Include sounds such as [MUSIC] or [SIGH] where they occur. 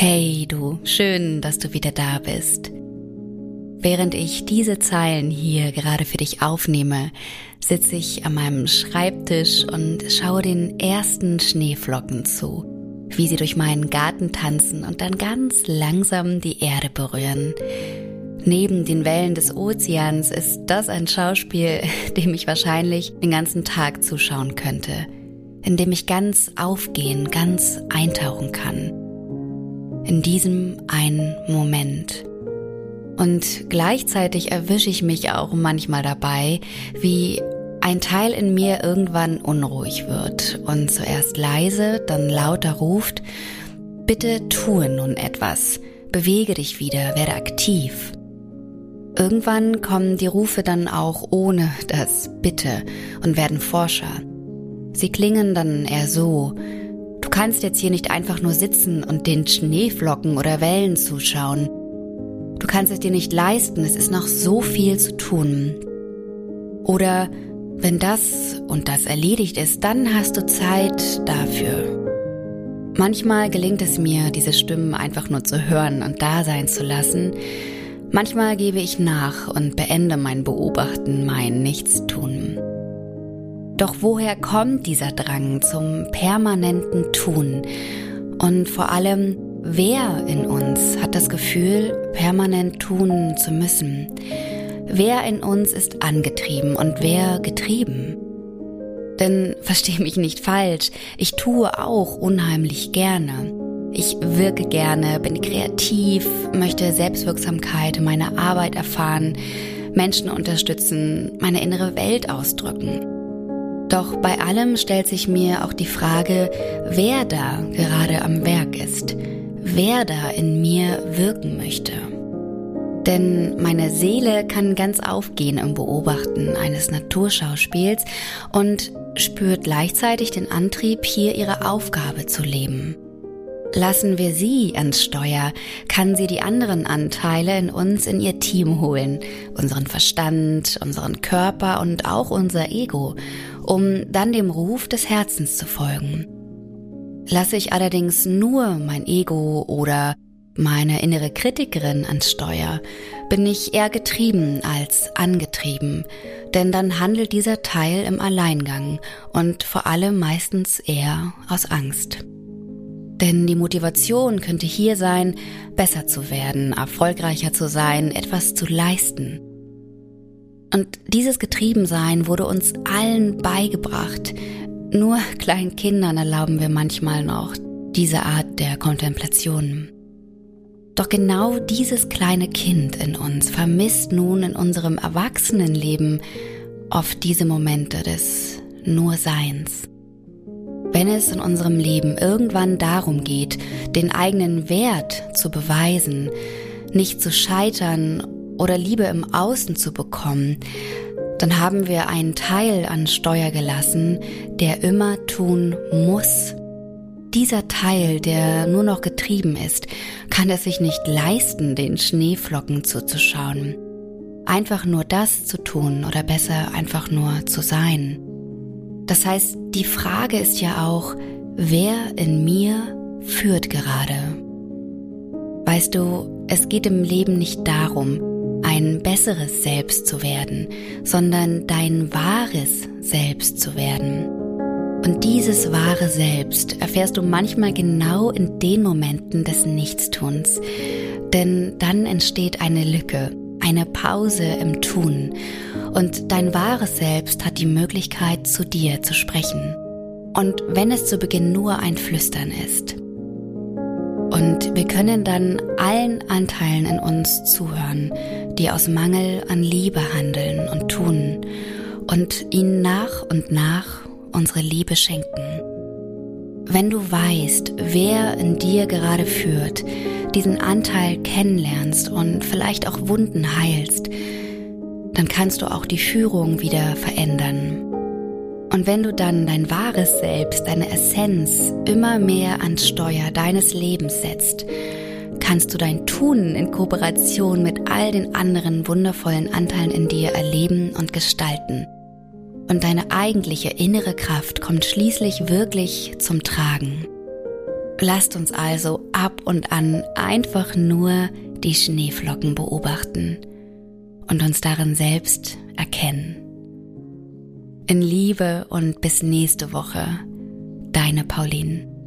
Hey du, schön, dass du wieder da bist. Während ich diese Zeilen hier gerade für dich aufnehme, sitze ich an meinem Schreibtisch und schaue den ersten Schneeflocken zu, wie sie durch meinen Garten tanzen und dann ganz langsam die Erde berühren. Neben den Wellen des Ozeans ist das ein Schauspiel, [LAUGHS] dem ich wahrscheinlich den ganzen Tag zuschauen könnte, in dem ich ganz aufgehen, ganz eintauchen kann. In diesem einen Moment. Und gleichzeitig erwische ich mich auch manchmal dabei, wie ein Teil in mir irgendwann unruhig wird und zuerst leise, dann lauter ruft, bitte tue nun etwas, bewege dich wieder, werde aktiv. Irgendwann kommen die Rufe dann auch ohne das Bitte und werden forscher. Sie klingen dann eher so, kannst jetzt hier nicht einfach nur sitzen und den Schneeflocken oder Wellen zuschauen. Du kannst es dir nicht leisten, es ist noch so viel zu tun. Oder wenn das und das erledigt ist, dann hast du Zeit dafür. Manchmal gelingt es mir, diese Stimmen einfach nur zu hören und da sein zu lassen. Manchmal gebe ich nach und beende mein Beobachten, mein Nichtstun. Doch woher kommt dieser Drang zum permanenten Tun? Und vor allem, wer in uns hat das Gefühl, permanent tun zu müssen? Wer in uns ist angetrieben und wer getrieben? Denn versteh mich nicht falsch, ich tue auch unheimlich gerne. Ich wirke gerne, bin kreativ, möchte Selbstwirksamkeit, meine Arbeit erfahren, Menschen unterstützen, meine innere Welt ausdrücken. Doch bei allem stellt sich mir auch die Frage, wer da gerade am Werk ist, wer da in mir wirken möchte. Denn meine Seele kann ganz aufgehen im Beobachten eines Naturschauspiels und spürt gleichzeitig den Antrieb, hier ihre Aufgabe zu leben. Lassen wir sie ans Steuer, kann sie die anderen Anteile in uns in ihr Team holen, unseren Verstand, unseren Körper und auch unser Ego, um dann dem Ruf des Herzens zu folgen. Lasse ich allerdings nur mein Ego oder meine innere Kritikerin ans Steuer, bin ich eher getrieben als angetrieben, denn dann handelt dieser Teil im Alleingang und vor allem meistens eher aus Angst. Denn die Motivation könnte hier sein, besser zu werden, erfolgreicher zu sein, etwas zu leisten. Und dieses Getriebensein wurde uns allen beigebracht. Nur kleinen Kindern erlauben wir manchmal noch diese Art der Kontemplation. Doch genau dieses kleine Kind in uns vermisst nun in unserem Erwachsenenleben oft diese Momente des Nur-Seins. Wenn es in unserem Leben irgendwann darum geht, den eigenen Wert zu beweisen, nicht zu scheitern oder Liebe im Außen zu bekommen, dann haben wir einen Teil an Steuer gelassen, der immer tun muss, dieser Teil, der nur noch getrieben ist, kann es sich nicht leisten, den Schneeflocken zuzuschauen. Einfach nur das zu tun oder besser einfach nur zu sein. Das heißt, die Frage ist ja auch, wer in mir führt gerade? Weißt du, es geht im Leben nicht darum, ein besseres Selbst zu werden, sondern dein wahres Selbst zu werden. Und dieses wahre Selbst erfährst du manchmal genau in den Momenten des Nichtstuns. Denn dann entsteht eine Lücke, eine Pause im Tun. Und dein wahres Selbst hat die Möglichkeit, zu dir zu sprechen. Und wenn es zu Beginn nur ein Flüstern ist. Und wir können dann allen Anteilen in uns zuhören, die aus Mangel an Liebe handeln und tun und ihnen nach und nach unsere Liebe schenken. Wenn du weißt, wer in dir gerade führt, diesen Anteil kennenlernst und vielleicht auch Wunden heilst, dann kannst du auch die Führung wieder verändern. Und wenn du dann dein wahres Selbst, deine Essenz immer mehr ans Steuer deines Lebens setzt, kannst du dein Tun in Kooperation mit all den anderen wundervollen Anteilen in dir erleben und gestalten. Und deine eigentliche innere Kraft kommt schließlich wirklich zum Tragen. Lasst uns also ab und an einfach nur die Schneeflocken beobachten und uns darin selbst erkennen. In Liebe und bis nächste Woche, deine Pauline.